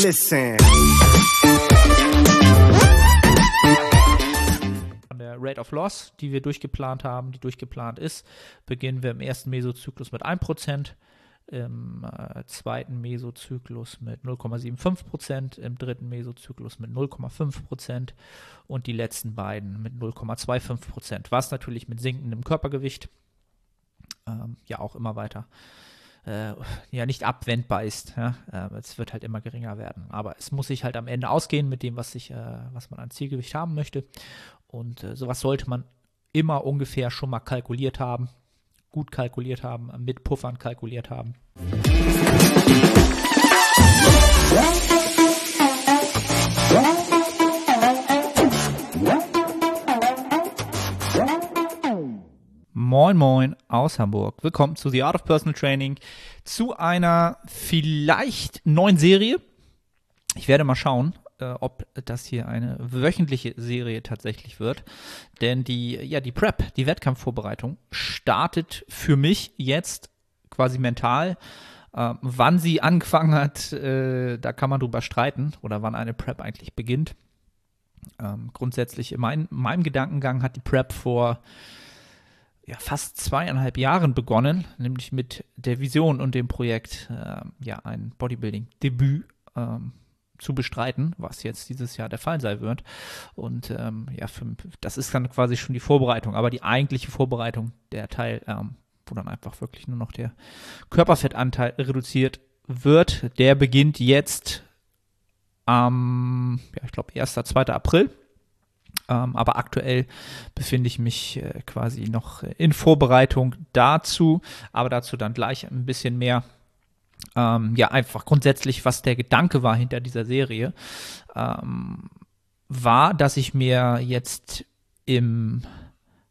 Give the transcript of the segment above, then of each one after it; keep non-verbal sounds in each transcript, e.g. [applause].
Listen. Von der Rate of Loss, die wir durchgeplant haben, die durchgeplant ist, beginnen wir im ersten Mesozyklus mit 1%, im äh, zweiten Mesozyklus mit 0,75%, im dritten Mesozyklus mit 0,5% und die letzten beiden mit 0,25%, was natürlich mit sinkendem Körpergewicht ähm, ja auch immer weiter äh, ja nicht abwendbar ist. Ja? Äh, es wird halt immer geringer werden. Aber es muss sich halt am Ende ausgehen mit dem, was, ich, äh, was man an Zielgewicht haben möchte. Und äh, sowas sollte man immer ungefähr schon mal kalkuliert haben, gut kalkuliert haben, mit Puffern kalkuliert haben. Moin Moin aus Hamburg. Willkommen zu The Art of Personal Training, zu einer vielleicht neuen Serie. Ich werde mal schauen, äh, ob das hier eine wöchentliche Serie tatsächlich wird. Denn die, ja, die Prep, die Wettkampfvorbereitung, startet für mich jetzt quasi mental. Äh, wann sie angefangen hat, äh, da kann man drüber streiten oder wann eine Prep eigentlich beginnt. Ähm, grundsätzlich in mein, meinem Gedankengang hat die Prep vor ja, fast zweieinhalb Jahren begonnen, nämlich mit der Vision und dem Projekt, äh, ja, ein Bodybuilding-Debüt ähm, zu bestreiten, was jetzt dieses Jahr der Fall sein wird. Und ähm, ja, für, das ist dann quasi schon die Vorbereitung, aber die eigentliche Vorbereitung, der Teil, ähm, wo dann einfach wirklich nur noch der Körperfettanteil reduziert wird, der beginnt jetzt am, ja, ich glaube, 1. 2. April ähm, aber aktuell befinde ich mich äh, quasi noch in Vorbereitung dazu, aber dazu dann gleich ein bisschen mehr. Ähm, ja, einfach grundsätzlich, was der Gedanke war hinter dieser Serie, ähm, war, dass ich mir jetzt im,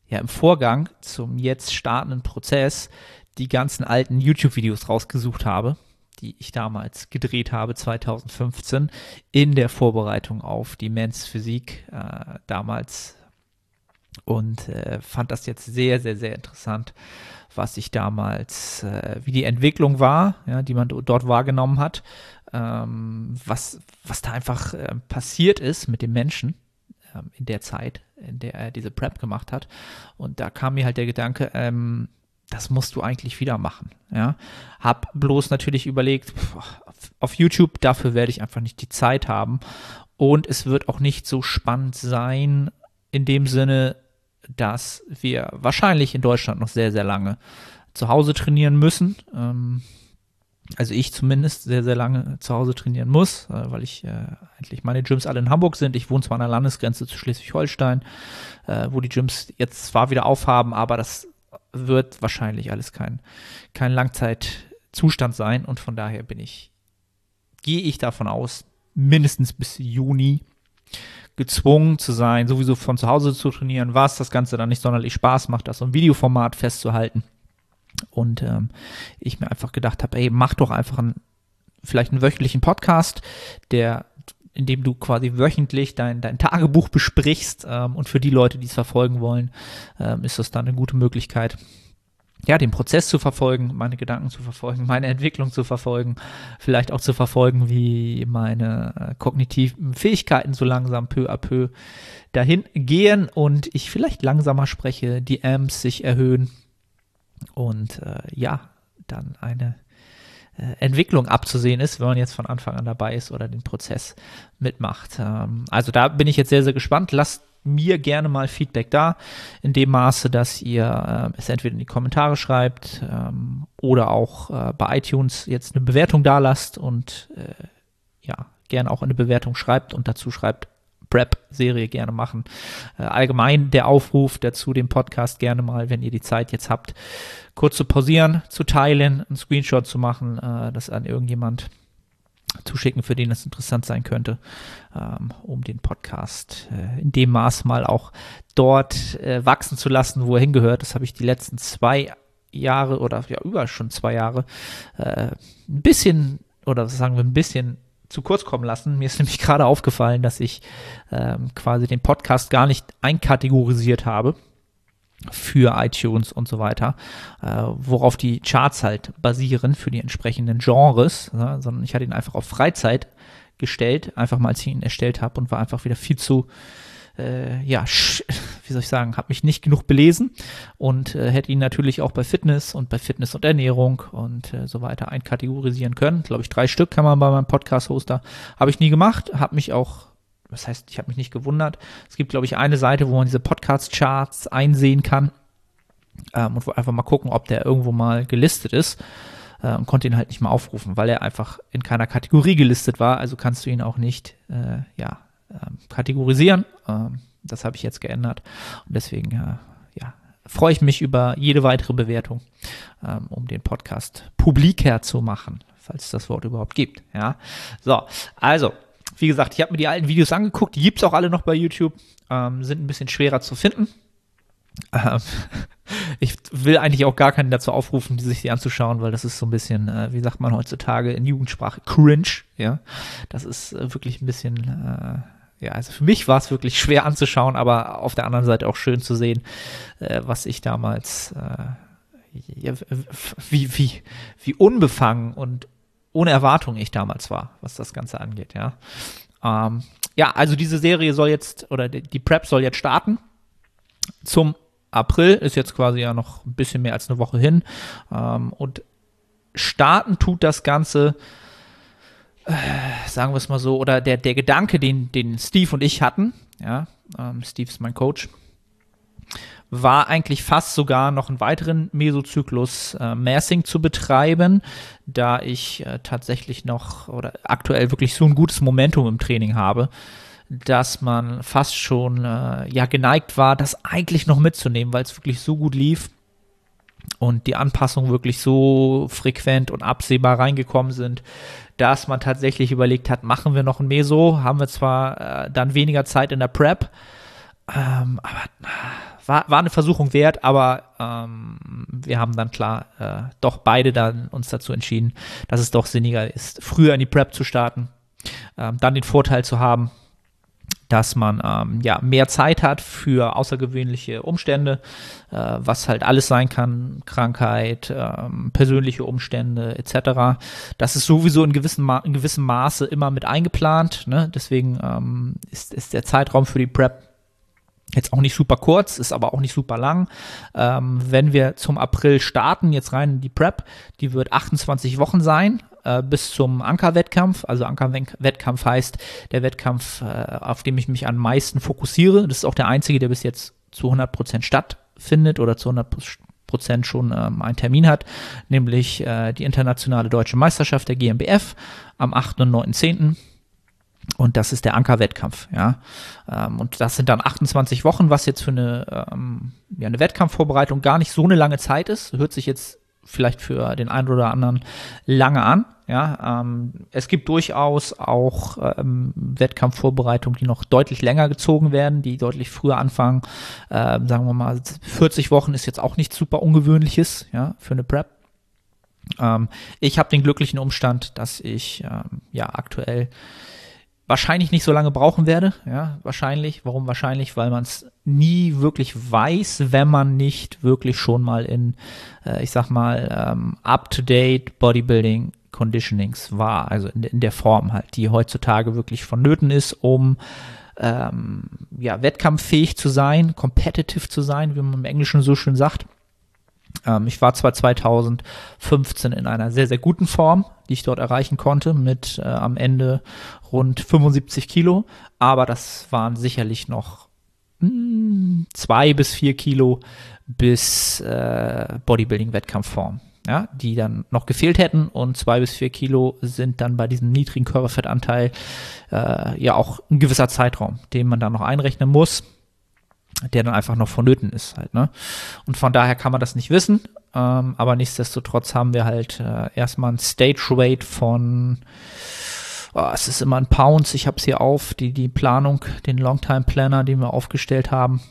ja, im Vorgang zum jetzt startenden Prozess die ganzen alten YouTube-Videos rausgesucht habe die ich damals gedreht habe, 2015, in der Vorbereitung auf die Men's Physik äh, damals. Und äh, fand das jetzt sehr, sehr, sehr interessant, was ich damals, äh, wie die Entwicklung war, ja, die man dort wahrgenommen hat, ähm, was, was da einfach äh, passiert ist mit dem Menschen ähm, in der Zeit, in der er diese Prep gemacht hat. Und da kam mir halt der Gedanke, ähm, das musst du eigentlich wieder machen. Ja, hab bloß natürlich überlegt, auf YouTube, dafür werde ich einfach nicht die Zeit haben. Und es wird auch nicht so spannend sein, in dem Sinne, dass wir wahrscheinlich in Deutschland noch sehr, sehr lange zu Hause trainieren müssen. Ähm, also ich zumindest sehr, sehr lange zu Hause trainieren muss, äh, weil ich äh, eigentlich meine Gyms alle in Hamburg sind. Ich wohne zwar an der Landesgrenze zu Schleswig-Holstein, äh, wo die Gyms jetzt zwar wieder aufhaben, aber das wird wahrscheinlich alles kein, kein Langzeitzustand sein und von daher bin ich, gehe ich davon aus, mindestens bis Juni gezwungen zu sein, sowieso von zu Hause zu trainieren, was das Ganze dann nicht sonderlich Spaß macht, das so ein Videoformat festzuhalten. Und ähm, ich mir einfach gedacht habe, ey, mach doch einfach einen, vielleicht einen wöchentlichen Podcast, der in dem du quasi wöchentlich dein, dein Tagebuch besprichst. Ähm, und für die Leute, die es verfolgen wollen, ähm, ist das dann eine gute Möglichkeit, ja, den Prozess zu verfolgen, meine Gedanken zu verfolgen, [laughs] meine Entwicklung zu verfolgen, vielleicht auch zu verfolgen, wie meine äh, kognitiven Fähigkeiten so langsam peu à peu dahin gehen und ich vielleicht langsamer spreche, die Amps sich erhöhen und äh, ja, dann eine Entwicklung abzusehen ist, wenn man jetzt von Anfang an dabei ist oder den Prozess mitmacht. Ähm, also da bin ich jetzt sehr, sehr gespannt. Lasst mir gerne mal Feedback da, in dem Maße, dass ihr äh, es entweder in die Kommentare schreibt ähm, oder auch äh, bei iTunes jetzt eine Bewertung da lasst und äh, ja, gerne auch eine Bewertung schreibt und dazu schreibt, Prep-Serie gerne machen. Äh, allgemein der Aufruf dazu, den Podcast gerne mal, wenn ihr die Zeit jetzt habt, kurz zu pausieren, zu teilen, einen Screenshot zu machen, äh, das an irgendjemand zuschicken, für den es interessant sein könnte, ähm, um den Podcast äh, in dem Maß mal auch dort äh, wachsen zu lassen, wo er hingehört. Das habe ich die letzten zwei Jahre oder ja über schon zwei Jahre äh, ein bisschen oder sagen wir ein bisschen zu kurz kommen lassen. Mir ist [laughs] nämlich gerade aufgefallen, dass ich ähm, quasi den Podcast gar nicht einkategorisiert habe für iTunes und so weiter, äh, worauf die Charts halt basieren für die entsprechenden Genres, ne? sondern ich hatte ihn einfach auf Freizeit gestellt, einfach mal als ich ihn erstellt habe und war einfach wieder viel zu äh, ja, [laughs] wie soll ich sagen, habe mich nicht genug belesen und äh, hätte ihn natürlich auch bei Fitness und bei Fitness und Ernährung und äh, so weiter einkategorisieren können. Glaube ich, drei Stück kann man bei meinem Podcast-Hoster. Habe ich nie gemacht, habe mich auch was heißt, ich habe mich nicht gewundert. Es gibt, glaube ich, eine Seite, wo man diese Podcast-Charts einsehen kann ähm, und einfach mal gucken, ob der irgendwo mal gelistet ist äh, und konnte ihn halt nicht mal aufrufen, weil er einfach in keiner Kategorie gelistet war. Also kannst du ihn auch nicht, äh, ja, ähm, kategorisieren. Ähm, das habe ich jetzt geändert und deswegen äh, ja, freue ich mich über jede weitere Bewertung, ähm, um den Podcast publiker zu machen, falls es das Wort überhaupt gibt. Ja, so, also wie gesagt, ich habe mir die alten Videos angeguckt, die gibt es auch alle noch bei YouTube, ähm, sind ein bisschen schwerer zu finden. Ähm, [laughs] ich will eigentlich auch gar keinen dazu aufrufen, sich die anzuschauen, weil das ist so ein bisschen, äh, wie sagt man heutzutage in Jugendsprache, cringe. Ja, das ist äh, wirklich ein bisschen äh, ja, also für mich war es wirklich schwer anzuschauen, aber auf der anderen Seite auch schön zu sehen, äh, was ich damals, äh, ja, wie, wie, wie unbefangen und ohne Erwartung ich damals war, was das Ganze angeht, ja. Ähm, ja, also diese Serie soll jetzt, oder die Prep soll jetzt starten. Zum April ist jetzt quasi ja noch ein bisschen mehr als eine Woche hin. Ähm, und starten tut das Ganze äh, sagen wir es mal so, oder der, der Gedanke, den, den Steve und ich hatten, ja, ähm, Steve ist mein Coach, war eigentlich fast sogar noch einen weiteren Mesozyklus äh, Massing zu betreiben, da ich äh, tatsächlich noch oder aktuell wirklich so ein gutes Momentum im Training habe, dass man fast schon äh, ja geneigt war, das eigentlich noch mitzunehmen, weil es wirklich so gut lief und die Anpassungen wirklich so frequent und absehbar reingekommen sind, dass man tatsächlich überlegt hat, machen wir noch ein Meso, haben wir zwar äh, dann weniger Zeit in der Prep, ähm, aber war, war eine Versuchung wert, aber ähm, wir haben dann klar äh, doch beide dann uns dazu entschieden, dass es doch sinniger ist, früher in die Prep zu starten, ähm, dann den Vorteil zu haben, dass man ähm, ja mehr Zeit hat für außergewöhnliche Umstände, äh, was halt alles sein kann, Krankheit, ähm, persönliche Umstände etc. Das ist sowieso in gewissem, Ma in gewissem Maße immer mit eingeplant. Ne? Deswegen ähm, ist, ist der Zeitraum für die Prep Jetzt auch nicht super kurz, ist aber auch nicht super lang. Ähm, wenn wir zum April starten, jetzt rein in die Prep, die wird 28 Wochen sein äh, bis zum Ankerwettkampf. Also Ankerwettkampf heißt der Wettkampf, äh, auf dem ich mich am meisten fokussiere. Das ist auch der einzige, der bis jetzt zu 100 Prozent stattfindet oder zu 100 Prozent schon ähm, einen Termin hat, nämlich äh, die internationale deutsche Meisterschaft der GmbF am 8. und 9.10. Und das ist der Ankerwettkampf, ja. Ähm, und das sind dann 28 Wochen, was jetzt für eine, ähm, ja, eine Wettkampfvorbereitung gar nicht so eine lange Zeit ist. Hört sich jetzt vielleicht für den einen oder anderen lange an. Ja, ähm, es gibt durchaus auch ähm, Wettkampfvorbereitungen, die noch deutlich länger gezogen werden, die deutlich früher anfangen. Ähm, sagen wir mal, 40 Wochen ist jetzt auch nichts super ungewöhnliches, ja, für eine Prep. Ähm, ich habe den glücklichen Umstand, dass ich ähm, ja aktuell wahrscheinlich nicht so lange brauchen werde. Ja, wahrscheinlich. Warum wahrscheinlich? Weil man es nie wirklich weiß, wenn man nicht wirklich schon mal in, äh, ich sag mal, ähm, up-to-date Bodybuilding Conditionings war. Also in, in, der Form halt, die heutzutage wirklich vonnöten ist, um ähm, ja, wettkampffähig zu sein, competitive zu sein, wie man im Englischen so schön sagt. Ähm, ich war zwar 2015 in einer sehr, sehr guten Form, die ich dort erreichen konnte, mit äh, am Ende rund 75 Kilo, aber das waren sicherlich noch mh, hm, zwei bis vier Kilo bis äh, Bodybuilding-Wettkampfform. Ja, die dann noch gefehlt hätten und zwei bis vier Kilo sind dann bei diesem niedrigen Körperfettanteil äh, ja auch ein gewisser Zeitraum, den man dann noch einrechnen muss der dann einfach noch vonnöten ist halt, ne? Und von daher kann man das nicht wissen, ähm, aber nichtsdestotrotz haben wir halt äh, erstmal ein Stage Weight von oh, es ist immer ein Pounds, ich habe es hier auf, die, die Planung, den Longtime Planner, den wir aufgestellt haben,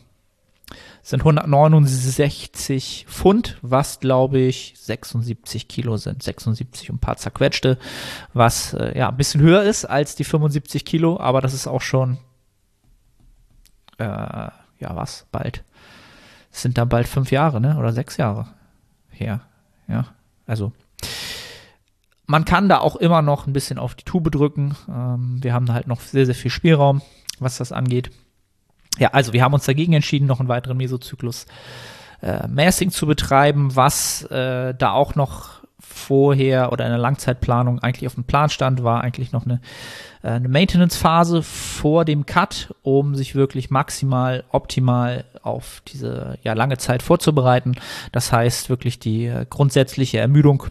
sind 169 Pfund, was glaube ich 76 Kilo sind, 76 und ein paar zerquetschte, was äh, ja ein bisschen höher ist als die 75 Kilo, aber das ist auch schon äh, ja was, bald. Es sind dann bald fünf Jahre, ne? Oder sechs Jahre her. Ja. Also man kann da auch immer noch ein bisschen auf die Tube drücken. Ähm, wir haben halt noch sehr, sehr viel Spielraum, was das angeht. Ja, also wir haben uns dagegen entschieden, noch einen weiteren Mesozyklus äh, Massing zu betreiben, was äh, da auch noch vorher oder in der Langzeitplanung eigentlich auf dem Plan stand, war eigentlich noch eine, äh, eine Maintenance-Phase vor dem Cut, um sich wirklich maximal optimal auf diese ja, lange Zeit vorzubereiten. Das heißt wirklich die äh, grundsätzliche Ermüdung,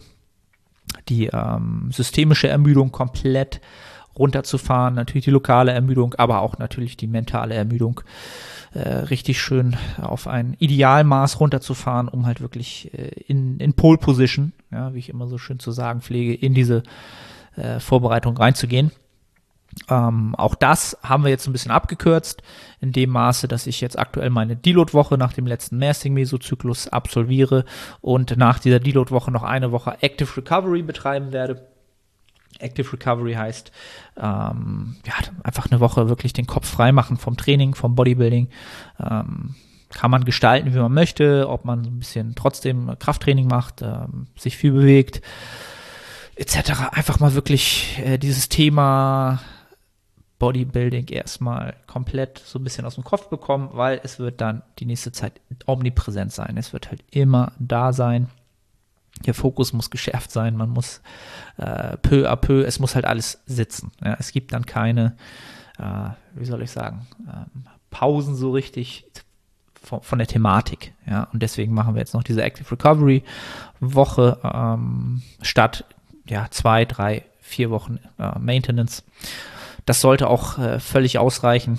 die ähm, systemische Ermüdung komplett runterzufahren, natürlich die lokale Ermüdung, aber auch natürlich die mentale Ermüdung äh, richtig schön auf ein Idealmaß runterzufahren, um halt wirklich äh, in, in Pole Position, ja, wie ich immer so schön zu sagen pflege, in diese äh, Vorbereitung reinzugehen. Ähm, auch das haben wir jetzt ein bisschen abgekürzt, in dem Maße, dass ich jetzt aktuell meine Deload-Woche nach dem letzten Massing-Mesozyklus absolviere und nach dieser Deload-Woche noch eine Woche Active Recovery betreiben werde. Active Recovery heißt, ähm, ja, einfach eine Woche wirklich den Kopf frei machen vom Training, vom Bodybuilding. Ähm, kann man gestalten, wie man möchte, ob man ein bisschen trotzdem Krafttraining macht, ähm, sich viel bewegt, etc. Einfach mal wirklich äh, dieses Thema Bodybuilding erstmal komplett so ein bisschen aus dem Kopf bekommen, weil es wird dann die nächste Zeit omnipräsent sein. Es wird halt immer da sein der Fokus muss geschärft sein, man muss äh, peu à peu, es muss halt alles sitzen. Ja. Es gibt dann keine, äh, wie soll ich sagen, ähm, Pausen so richtig von, von, der Thematik. Ja. Und deswegen machen wir jetzt noch diese Active Recovery Woche ähm, statt ja, zwei, drei, vier Wochen äh, Maintenance. Das sollte auch äh, völlig ausreichen.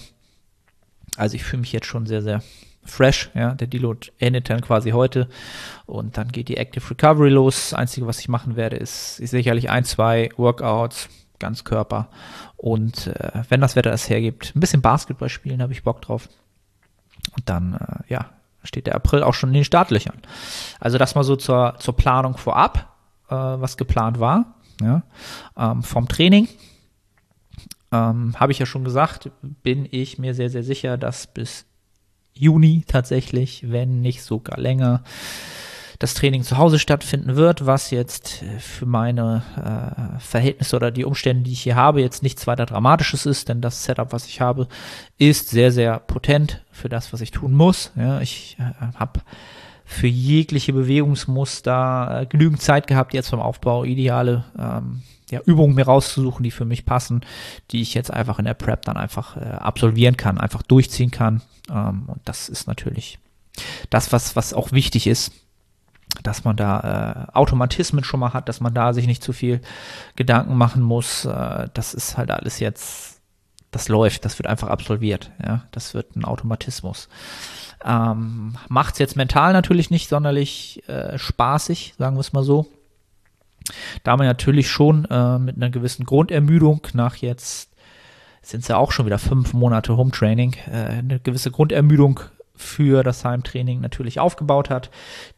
Also ich fühle mich jetzt schon sehr, sehr fresh, ja, der Deload endet dann quasi heute und dann geht die Active Recovery los. Das Einzige, was ich machen werde, ist, ist sicherlich ein, zwei Workouts, ganz Körper und äh, wenn das Wetter es hergibt, ein bisschen Basketball spielen, habe ich Bock drauf. Und dann, äh, ja, steht der April auch schon in den Startlöchern. Also das mal so zur, zur Planung vorab, äh, was geplant war, ja, ähm, vom Training. Ähm, habe ich ja schon gesagt, bin ich mir sehr, sehr sicher, dass bis Juni tatsächlich, wenn nicht sogar länger, das Training zu Hause stattfinden wird, was jetzt äh, für meine äh, Verhältnisse oder die Umstände, die ich hier habe, jetzt nichts weiter Dramatisches ist, denn das Setup, was ich habe, ist sehr, sehr potent für das, was ich tun muss. Ja, ich äh, habe für jegliche Bewegungsmuster äh, genügend Zeit gehabt, jetzt beim Aufbau ideale ähm, ja, Übungen mir rauszusuchen, die für mich passen, die ich jetzt einfach in der Prep dann einfach äh, absolvieren kann, einfach durchziehen kann. Ähm, und das ist natürlich das, was, was auch wichtig ist, dass man da äh, Automatismen schon mal hat, dass man da sich nicht zu viel Gedanken machen muss. Äh, das ist halt alles jetzt, das läuft, das wird einfach absolviert. Ja, das wird ein Automatismus. Ähm, Macht es jetzt mental natürlich nicht sonderlich äh, spaßig, sagen wir es mal so. Da man natürlich schon äh, mit einer gewissen Grundermüdung nach jetzt sind es ja auch schon wieder fünf Monate Home Training, äh, eine gewisse Grundermüdung für das Heimtraining natürlich aufgebaut hat,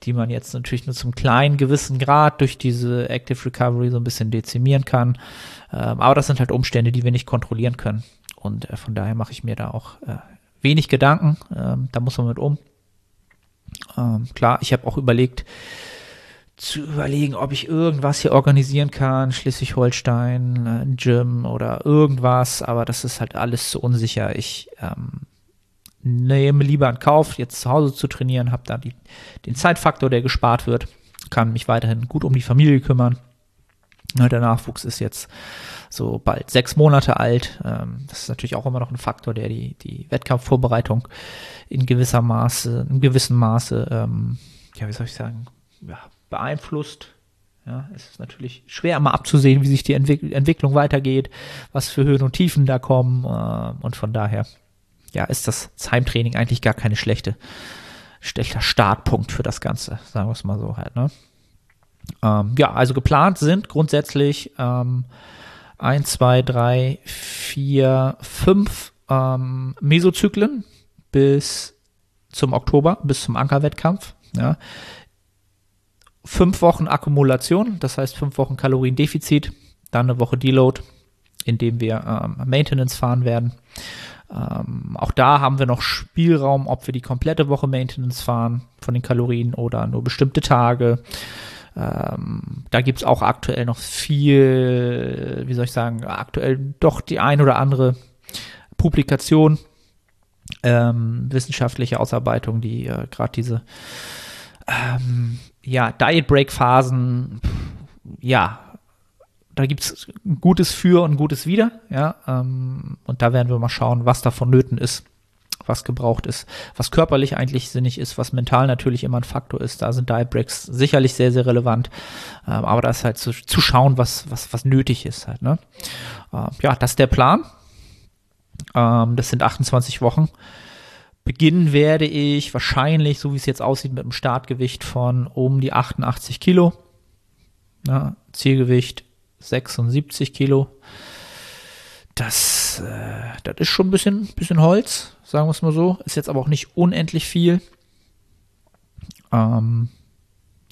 die man jetzt natürlich nur zum kleinen gewissen Grad durch diese Active Recovery so ein bisschen dezimieren kann. Ähm, aber das sind halt Umstände, die wir nicht kontrollieren können. Und äh, von daher mache ich mir da auch äh, wenig Gedanken. Ähm, da muss man mit um. Ähm, klar, ich habe auch überlegt, zu überlegen, ob ich irgendwas hier organisieren kann, Schleswig-Holstein, äh, ein Gym oder irgendwas, aber das ist halt alles zu unsicher. Ich ähm, nehme lieber in Kauf, jetzt zu Hause zu trainieren, habe da die, den Zeitfaktor, der gespart wird, kann mich weiterhin gut um die Familie kümmern. Der Nachwuchs ist jetzt so bald sechs Monate alt. Ähm, das ist natürlich auch immer noch ein Faktor, der die, die Wettkampfvorbereitung in gewisser Maße, in gewissem Maße, ähm, ja, wie soll ich sagen, ja, beeinflusst. Ja, es ist natürlich schwer immer abzusehen, wie sich die Entwick Entwicklung weitergeht, was für Höhen und Tiefen da kommen. Äh, und von daher, ja, ist das Heimtraining eigentlich gar keine schlechte, schlechter Startpunkt für das Ganze, sagen wir es mal so halt. Ne? Ähm, ja, also geplant sind grundsätzlich ähm, 1, 2, 3, 4, 5 ähm, Mesozyklen bis zum Oktober, bis zum Ankerwettkampf. Ja fünf Wochen Akkumulation, das heißt fünf Wochen Kaloriendefizit, dann eine Woche Deload, indem wir ähm, Maintenance fahren werden. Ähm, auch da haben wir noch Spielraum, ob wir die komplette Woche Maintenance fahren von den Kalorien oder nur bestimmte Tage. Ähm, da gibt's auch aktuell noch viel, wie soll ich sagen, aktuell doch die ein oder andere Publikation, ähm, wissenschaftliche Ausarbeitung, die äh, gerade diese ähm, ja, Diet Break Phasen, ja, da gibt es Gutes für und Gutes wieder, ja, ähm, und da werden wir mal schauen, was da vonnöten ist, was gebraucht ist, was körperlich eigentlich sinnig ist, was mental natürlich immer ein Faktor ist. Da sind Diet Breaks sicherlich sehr, sehr relevant, ähm, aber da ist halt zu, zu schauen, was, was, was nötig ist halt, ne. Äh, ja, das ist der Plan. Ähm, das sind 28 Wochen. Beginnen werde ich wahrscheinlich, so wie es jetzt aussieht, mit einem Startgewicht von um die 88 Kilo. Ja, Zielgewicht 76 Kilo. Das, äh, das ist schon ein bisschen, bisschen Holz, sagen wir es mal so. Ist jetzt aber auch nicht unendlich viel. Ähm,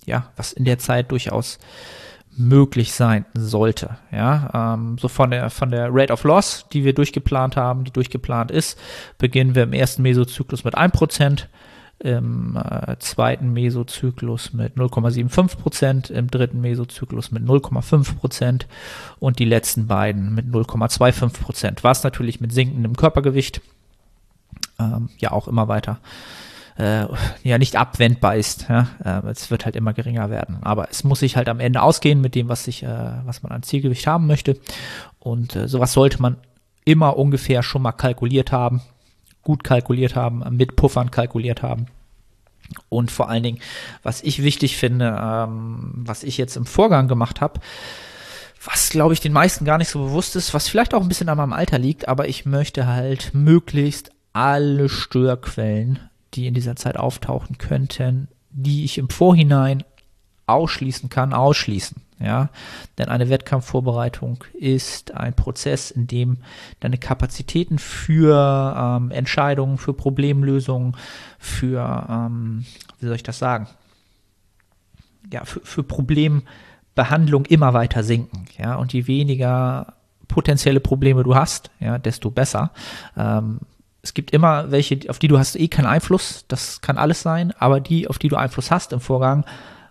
ja, was in der Zeit durchaus möglich sein sollte. Ja, ähm, so von der von der Rate of Loss, die wir durchgeplant haben, die durchgeplant ist, beginnen wir im ersten Mesozyklus mit 1%, im äh, zweiten Mesozyklus mit 0,75%, im dritten Mesozyklus mit 0,5% und die letzten beiden mit 0,25%. Was natürlich mit sinkendem Körpergewicht ähm, ja auch immer weiter äh, ja nicht abwendbar ist. Ja? Äh, es wird halt immer geringer werden. Aber es muss sich halt am Ende ausgehen mit dem, was sich, äh, was man an Zielgewicht haben möchte. Und äh, sowas sollte man immer ungefähr schon mal kalkuliert haben, gut kalkuliert haben, mit Puffern kalkuliert haben. Und vor allen Dingen, was ich wichtig finde, ähm, was ich jetzt im Vorgang gemacht habe, was glaube ich den meisten gar nicht so bewusst ist, was vielleicht auch ein bisschen an meinem Alter liegt, aber ich möchte halt möglichst alle Störquellen die in dieser Zeit auftauchen könnten, die ich im Vorhinein ausschließen kann, ausschließen. Ja, denn eine Wettkampfvorbereitung ist ein Prozess, in dem deine Kapazitäten für ähm, Entscheidungen, für Problemlösungen, für, ähm, wie soll ich das sagen? Ja, für, für Problembehandlung immer weiter sinken. Ja, und je weniger potenzielle Probleme du hast, ja, desto besser. Ähm, es gibt immer welche, auf die du hast eh keinen Einfluss, das kann alles sein, aber die, auf die du Einfluss hast im Vorgang,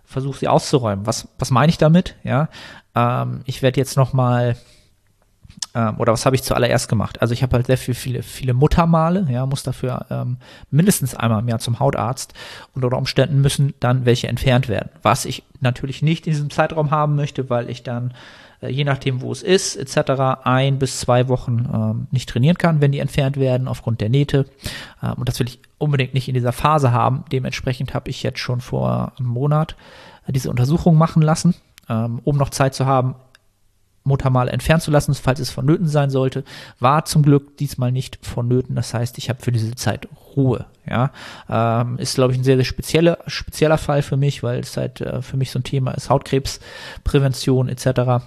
versuch sie auszuräumen. Was, was meine ich damit? Ja, ähm, ich werde jetzt noch mal ähm, oder was habe ich zuallererst gemacht? Also ich habe halt sehr viel, viele, viele Muttermale, ja, muss dafür ähm, mindestens einmal im Jahr zum Hautarzt und unter Umständen müssen dann welche entfernt werden. Was ich natürlich nicht in diesem Zeitraum haben möchte, weil ich dann je nachdem, wo es ist, etc., ein bis zwei Wochen ähm, nicht trainieren kann, wenn die entfernt werden aufgrund der Nähte. Ähm, und das will ich unbedingt nicht in dieser Phase haben. Dementsprechend habe ich jetzt schon vor einem Monat äh, diese Untersuchung machen lassen, ähm, um noch Zeit zu haben, Muttermal entfernen zu lassen, falls es vonnöten sein sollte, war zum Glück diesmal nicht vonnöten. Das heißt, ich habe für diese Zeit Ruhe. Ja, ähm, ist glaube ich ein sehr sehr spezieller spezieller Fall für mich, weil es halt äh, für mich so ein Thema ist Hautkrebsprävention etc.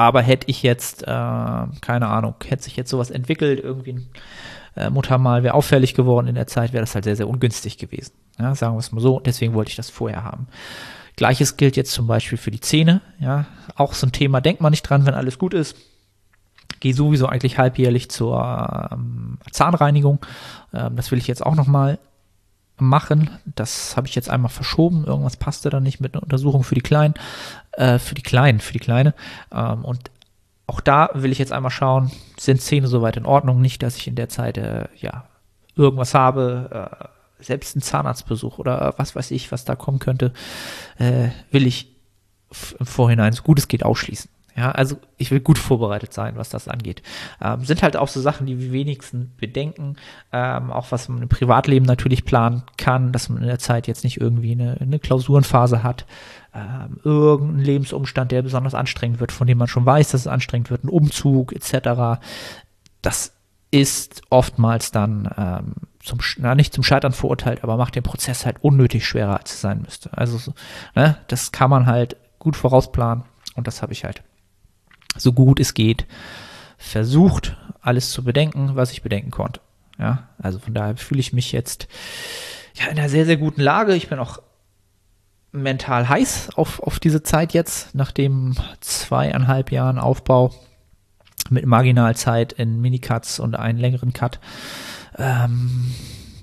Aber hätte ich jetzt, äh, keine Ahnung, hätte sich jetzt sowas entwickelt, irgendwie ein äh, Muttermal wäre auffällig geworden in der Zeit, wäre das halt sehr, sehr ungünstig gewesen. Ja, sagen wir es mal so. Deswegen wollte ich das vorher haben. Gleiches gilt jetzt zum Beispiel für die Zähne. Ja, auch so ein Thema, denkt man nicht dran, wenn alles gut ist. Gehe sowieso eigentlich halbjährlich zur ähm, Zahnreinigung. Ähm, das will ich jetzt auch nochmal machen. Das habe ich jetzt einmal verschoben. Irgendwas passte da nicht mit einer Untersuchung für die Kleinen, äh, für die Kleinen, für die Kleine. Ähm, und auch da will ich jetzt einmal schauen, sind Zähne soweit in Ordnung? Nicht, dass ich in der Zeit äh, ja irgendwas habe, äh, selbst einen Zahnarztbesuch oder was weiß ich, was da kommen könnte, äh, will ich im Vorhinein so gut es geht ausschließen. Ja, also ich will gut vorbereitet sein, was das angeht. Ähm, sind halt auch so Sachen, die wir wenigsten bedenken, ähm, auch was man im Privatleben natürlich planen kann, dass man in der Zeit jetzt nicht irgendwie eine, eine Klausurenphase hat, ähm, irgendein Lebensumstand, der besonders anstrengend wird, von dem man schon weiß, dass es anstrengend wird, ein Umzug etc. Das ist oftmals dann ähm, zum, na, nicht zum Scheitern verurteilt, aber macht den Prozess halt unnötig schwerer, als es sein müsste. Also ne, das kann man halt gut vorausplanen und das habe ich halt so gut es geht versucht, alles zu bedenken, was ich bedenken konnte. Ja, also von daher fühle ich mich jetzt ja in einer sehr, sehr guten Lage. Ich bin auch mental heiß auf, auf diese Zeit jetzt, nach dem zweieinhalb Jahren Aufbau mit Marginalzeit in Minicuts und einen längeren Cut. Ähm,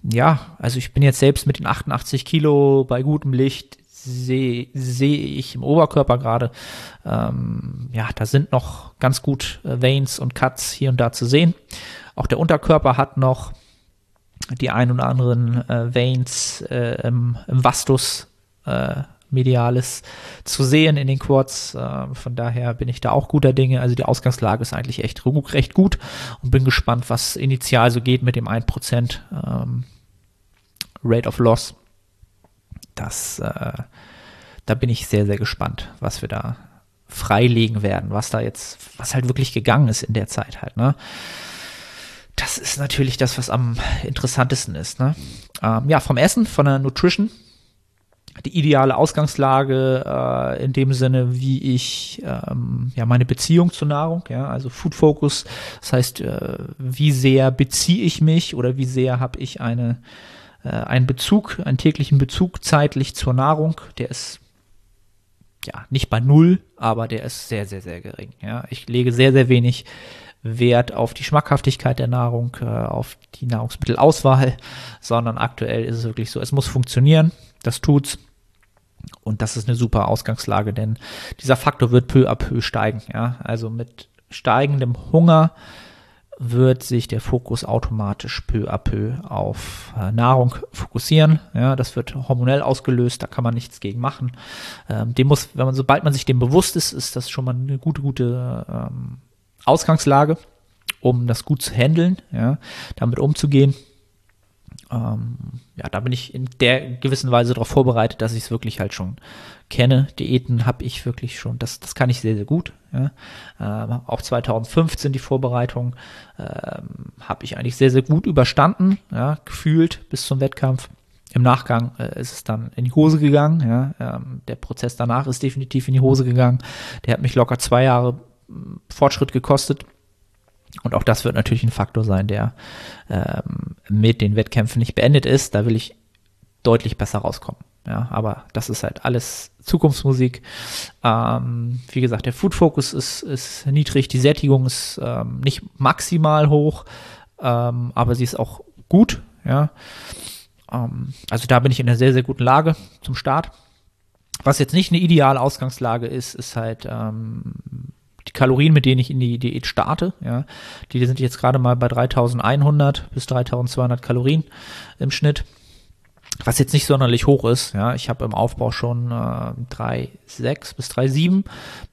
ja, also ich bin jetzt selbst mit den 88 Kilo bei gutem Licht sehe seh ich im Oberkörper gerade. Ähm, ja, da sind noch ganz gut äh, Veins und Cuts hier und da zu sehen. Auch der Unterkörper hat noch die ein oder anderen äh, Veins äh, im, im Vastus äh, mediales zu sehen in den Quads. Äh, von daher bin ich da auch guter Dinge. Also die Ausgangslage ist eigentlich echt recht gut und bin gespannt, was initial so geht mit dem 1% ähm, Rate of Loss. Das, äh, da bin ich sehr, sehr gespannt, was wir da freilegen werden, was da jetzt, was halt wirklich gegangen ist in der Zeit halt, ne? Das ist natürlich das, was am interessantesten ist, ne? Ähm, ja, vom Essen, von der Nutrition, die ideale Ausgangslage äh, in dem Sinne, wie ich ähm, ja meine Beziehung zur Nahrung, ja, also Food Focus, das heißt, äh, wie sehr beziehe ich mich oder wie sehr habe ich eine äh, einen Bezug, einen täglichen Bezug zeitlich zur Nahrung, der ist ja nicht bei null, aber der ist sehr, sehr, sehr gering. Ja, ich lege sehr, sehr wenig Wert auf die Schmackhaftigkeit der Nahrung, äh, auf die Nahrungsmittelauswahl, sondern aktuell ist es wirklich so, es muss funktionieren, das tut's. Und das ist eine super Ausgangslage, denn dieser Faktor wird peu à peu steigen. Ja? Also mit steigendem Hunger wird sich der Fokus automatisch peu à peu auf äh, Nahrung fokussieren. Ja, das wird hormonell ausgelöst, da kann man nichts gegen machen. Ähm, dem muss, wenn man, sobald man sich dem bewusst ist, ist das schon mal eine gute, gute ähm, Ausgangslage, um das gut zu handeln, ja, damit umzugehen. Ähm, ja, da bin ich in der gewissen Weise darauf vorbereitet, dass ich es wirklich halt schon kenne. Diäten habe ich wirklich schon, das, das kann ich sehr, sehr gut. Ja. Ähm, auch 2015 die Vorbereitung ähm, habe ich eigentlich sehr, sehr gut überstanden, ja, gefühlt bis zum Wettkampf. Im Nachgang äh, ist es dann in die Hose gegangen. Ja. Ähm, der Prozess danach ist definitiv in die Hose gegangen. Der hat mich locker zwei Jahre hm, Fortschritt gekostet. Und auch das wird natürlich ein Faktor sein, der ähm, mit den Wettkämpfen nicht beendet ist. Da will ich deutlich besser rauskommen. Ja, aber das ist halt alles Zukunftsmusik. Ähm, wie gesagt, der Food Focus ist, ist niedrig, die Sättigung ist ähm, nicht maximal hoch, ähm, aber sie ist auch gut. Ja, ähm, also da bin ich in einer sehr, sehr guten Lage zum Start. Was jetzt nicht eine ideale Ausgangslage ist, ist halt ähm, die Kalorien, mit denen ich in die Diät starte, ja, die sind jetzt gerade mal bei 3100 bis 3200 Kalorien im Schnitt was jetzt nicht sonderlich hoch ist. Ja, ich habe im Aufbau schon äh, 3,6 bis 3,7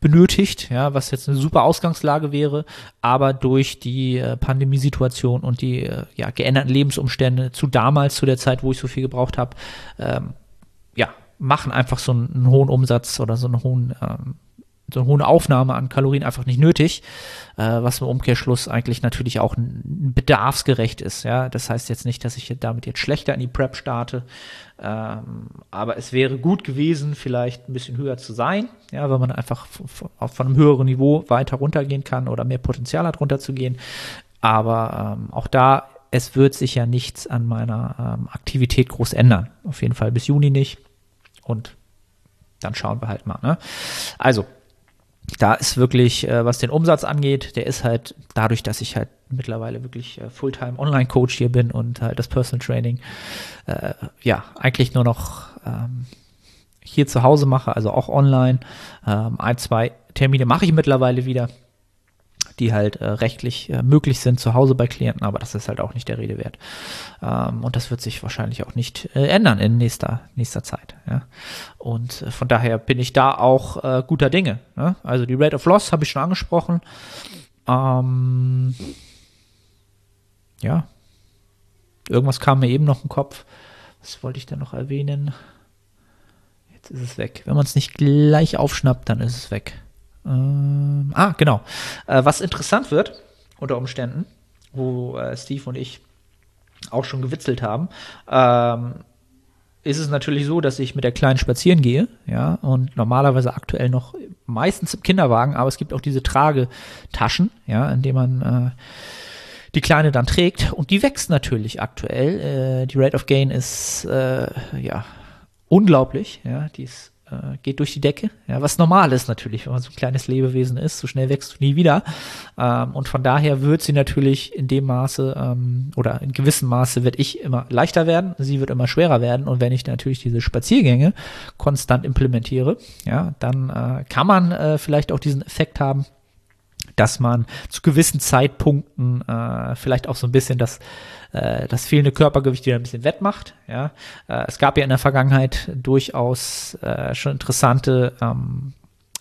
benötigt, ja, was jetzt eine super Ausgangslage wäre, aber durch die äh, Pandemiesituation und die äh, ja, geänderten Lebensumstände zu damals, zu der Zeit, wo ich so viel gebraucht habe, ähm, ja, machen einfach so einen, einen, hohen Umsatz oder so einen hohen ähm, so eine hohe Aufnahme an Kalorien einfach nicht nötig, äh, was im Umkehrschluss eigentlich natürlich auch bedarfsgerecht ist. Ja, das heißt jetzt nicht, dass ich damit jetzt schlechter in die Prep starte, ähm, aber es wäre gut gewesen, vielleicht ein bisschen höher zu sein, ja, weil man einfach von, von einem höheren Niveau weiter runtergehen kann oder mehr Potenzial hat runterzugehen. Aber ähm, auch da, es wird sich ja nichts an meiner ähm, Aktivität groß ändern. Auf jeden Fall bis Juni nicht. Und dann schauen wir halt mal. Ne? Also, da ist wirklich, äh, was den Umsatz angeht, der ist halt dadurch, dass ich halt mittlerweile wirklich äh, Fulltime Online-Coach hier bin und halt das Personal Training, äh, ja, eigentlich nur noch ähm, hier zu Hause mache, also auch online. Ähm, ein, zwei Termine mache ich mittlerweile wieder die halt äh, rechtlich äh, möglich sind zu Hause bei Klienten, aber das ist halt auch nicht der Rede wert. Ähm, und das wird sich wahrscheinlich auch nicht äh, ändern in nächster, nächster Zeit. Ja. Und äh, von daher bin ich da auch äh, guter Dinge. Ne? Also die Rate of Loss habe ich schon angesprochen. Ähm, ja. Irgendwas kam mir eben noch im Kopf. Was wollte ich denn noch erwähnen? Jetzt ist es weg. Wenn man es nicht gleich aufschnappt, dann ist es weg. Ähm, ah, genau. Äh, was interessant wird, unter Umständen, wo äh, Steve und ich auch schon gewitzelt haben, ähm, ist es natürlich so, dass ich mit der Kleinen spazieren gehe, ja, und normalerweise aktuell noch meistens im Kinderwagen, aber es gibt auch diese Tragetaschen, ja, in denen man äh, die Kleine dann trägt und die wächst natürlich aktuell. Äh, die Rate of Gain ist äh, ja unglaublich, ja, die ist äh, geht durch die Decke, ja, was normal ist natürlich, wenn man so ein kleines Lebewesen ist, so schnell wächst du nie wieder. Ähm, und von daher wird sie natürlich in dem Maße ähm, oder in gewissem Maße wird ich immer leichter werden, sie wird immer schwerer werden. Und wenn ich natürlich diese Spaziergänge konstant implementiere, ja, dann äh, kann man äh, vielleicht auch diesen Effekt haben, dass man zu gewissen Zeitpunkten äh, vielleicht auch so ein bisschen das, äh, das fehlende Körpergewicht wieder ein bisschen wettmacht. Ja? Äh, es gab ja in der Vergangenheit durchaus äh, schon interessante ähm,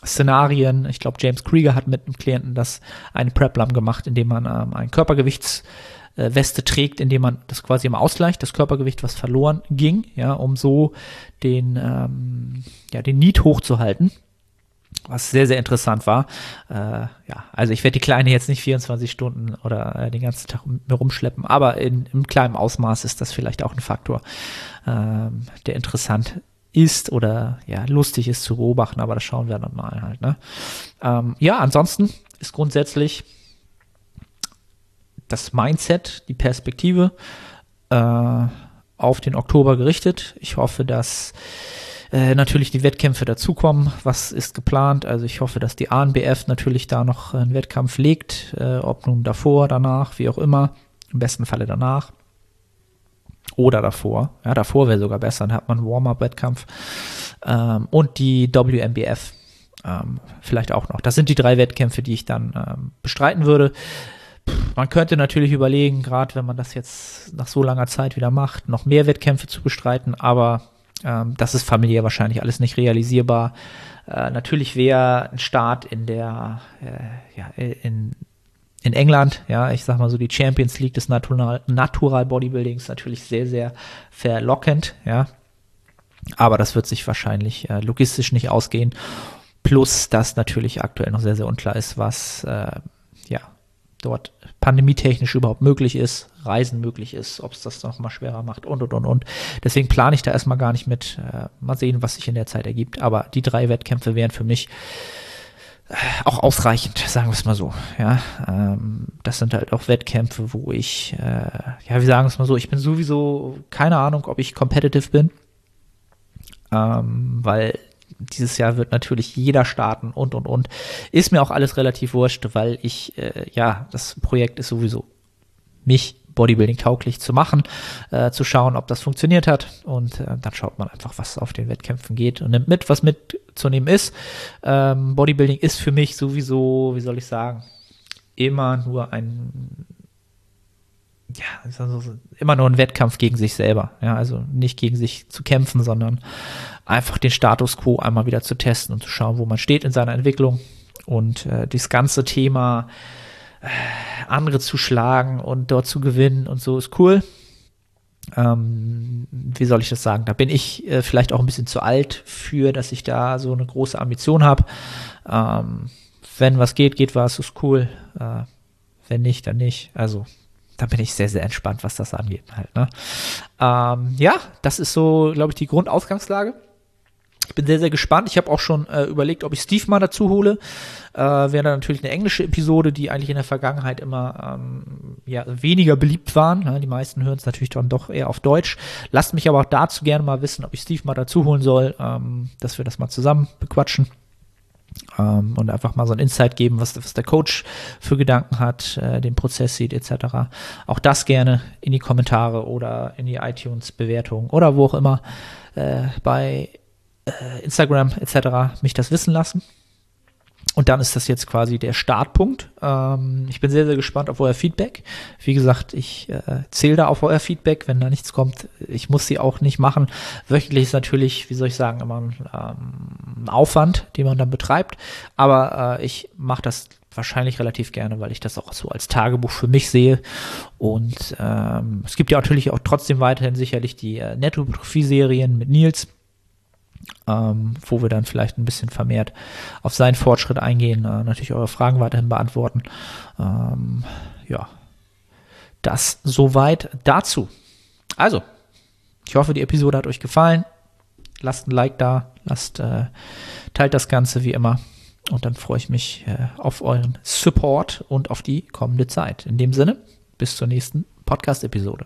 Szenarien. Ich glaube, James Krieger hat mit einem Klienten das eine Preplam gemacht, indem man ähm, ein Körpergewichtsweste trägt, indem man das quasi im Ausgleich, das Körpergewicht, was verloren ging, ja, um so den, ähm, ja, den Need hochzuhalten was sehr, sehr interessant war. Äh, ja, also ich werde die Kleine jetzt nicht 24 Stunden oder äh, den ganzen Tag mir rumschleppen, aber in, im kleinen Ausmaß ist das vielleicht auch ein Faktor, ähm, der interessant ist oder ja, lustig ist zu beobachten, aber das schauen wir dann mal halt. Ne? Ähm, ja, ansonsten ist grundsätzlich das Mindset, die Perspektive äh, auf den Oktober gerichtet. Ich hoffe, dass äh, natürlich die Wettkämpfe dazukommen. Was ist geplant? Also ich hoffe, dass die ANBF natürlich da noch einen Wettkampf legt, äh, ob nun davor, danach, wie auch immer. Im besten Falle danach. Oder davor. Ja, davor wäre sogar besser. Dann hat man einen Warm-up-Wettkampf. Ähm, und die WMBF ähm, vielleicht auch noch. Das sind die drei Wettkämpfe, die ich dann ähm, bestreiten würde. Man könnte natürlich überlegen, gerade wenn man das jetzt nach so langer Zeit wieder macht, noch mehr Wettkämpfe zu bestreiten, aber ähm, das ist familiär wahrscheinlich alles nicht realisierbar. Äh, natürlich wäre ein Start in der, äh, ja, in, in England, ja, ich sag mal so die Champions League des Natural, Natural Bodybuildings natürlich sehr, sehr verlockend, ja. Aber das wird sich wahrscheinlich äh, logistisch nicht ausgehen. Plus, dass natürlich aktuell noch sehr, sehr unklar ist, was äh, ja dort pandemietechnisch überhaupt möglich ist, Reisen möglich ist, ob es das noch mal schwerer macht und und und und. Deswegen plane ich da erstmal gar nicht mit. Äh, mal sehen, was sich in der Zeit ergibt. Aber die drei Wettkämpfe wären für mich äh, auch ausreichend, sagen wir es mal so. Ja, ähm, das sind halt auch Wettkämpfe, wo ich, äh, ja, wir sagen es mal so, ich bin sowieso keine Ahnung, ob ich competitive bin, ähm, weil dieses Jahr wird natürlich jeder starten und und und. Ist mir auch alles relativ wurscht, weil ich, äh, ja, das Projekt ist sowieso mich Bodybuilding tauglich zu machen, äh, zu schauen, ob das funktioniert hat. Und äh, dann schaut man einfach, was auf den Wettkämpfen geht und nimmt mit, was mitzunehmen ist. Ähm, Bodybuilding ist für mich sowieso, wie soll ich sagen, immer nur ein ja, also immer nur ein Wettkampf gegen sich selber. Ja, also nicht gegen sich zu kämpfen, sondern einfach den Status quo einmal wieder zu testen und zu schauen, wo man steht in seiner Entwicklung. Und äh, das ganze Thema äh, andere zu schlagen und dort zu gewinnen und so ist cool. Ähm, wie soll ich das sagen? Da bin ich äh, vielleicht auch ein bisschen zu alt für, dass ich da so eine große Ambition habe. Ähm, wenn was geht, geht was, ist cool. Äh, wenn nicht, dann nicht. Also da bin ich sehr, sehr entspannt, was das angeht halt. Ne? Ähm, ja, das ist so, glaube ich, die Grundausgangslage. Ich bin sehr, sehr gespannt. Ich habe auch schon äh, überlegt, ob ich Steve mal dazu hole. Äh, wäre natürlich eine englische Episode, die eigentlich in der Vergangenheit immer ähm, ja, weniger beliebt waren. Ja, die meisten hören es natürlich dann doch eher auf Deutsch. Lasst mich aber auch dazu gerne mal wissen, ob ich Steve mal dazu holen soll, ähm, dass wir das mal zusammen bequatschen. Ähm, und einfach mal so ein Insight geben, was, was der Coach für Gedanken hat, äh, den Prozess sieht, etc. Auch das gerne in die Kommentare oder in die iTunes-Bewertung oder wo auch immer äh, bei äh, Instagram etc. mich das wissen lassen. Und dann ist das jetzt quasi der Startpunkt. Ähm, ich bin sehr, sehr gespannt auf euer Feedback. Wie gesagt, ich äh, zähle da auf euer Feedback. Wenn da nichts kommt, ich muss sie auch nicht machen. Wöchentlich ist natürlich, wie soll ich sagen, immer ein, ähm, Aufwand, den man dann betreibt. Aber äh, ich mache das wahrscheinlich relativ gerne, weil ich das auch so als Tagebuch für mich sehe. Und ähm, es gibt ja natürlich auch trotzdem weiterhin sicherlich die äh, Nettotrophie-Serien mit Nils ähm, wo wir dann vielleicht ein bisschen vermehrt auf seinen Fortschritt eingehen, äh, natürlich eure Fragen weiterhin beantworten. Ähm, ja, das soweit dazu. Also, ich hoffe, die Episode hat euch gefallen. Lasst ein Like da, lasst, äh, teilt das Ganze wie immer. Und dann freue ich mich äh, auf euren Support und auf die kommende Zeit. In dem Sinne, bis zur nächsten Podcast-Episode.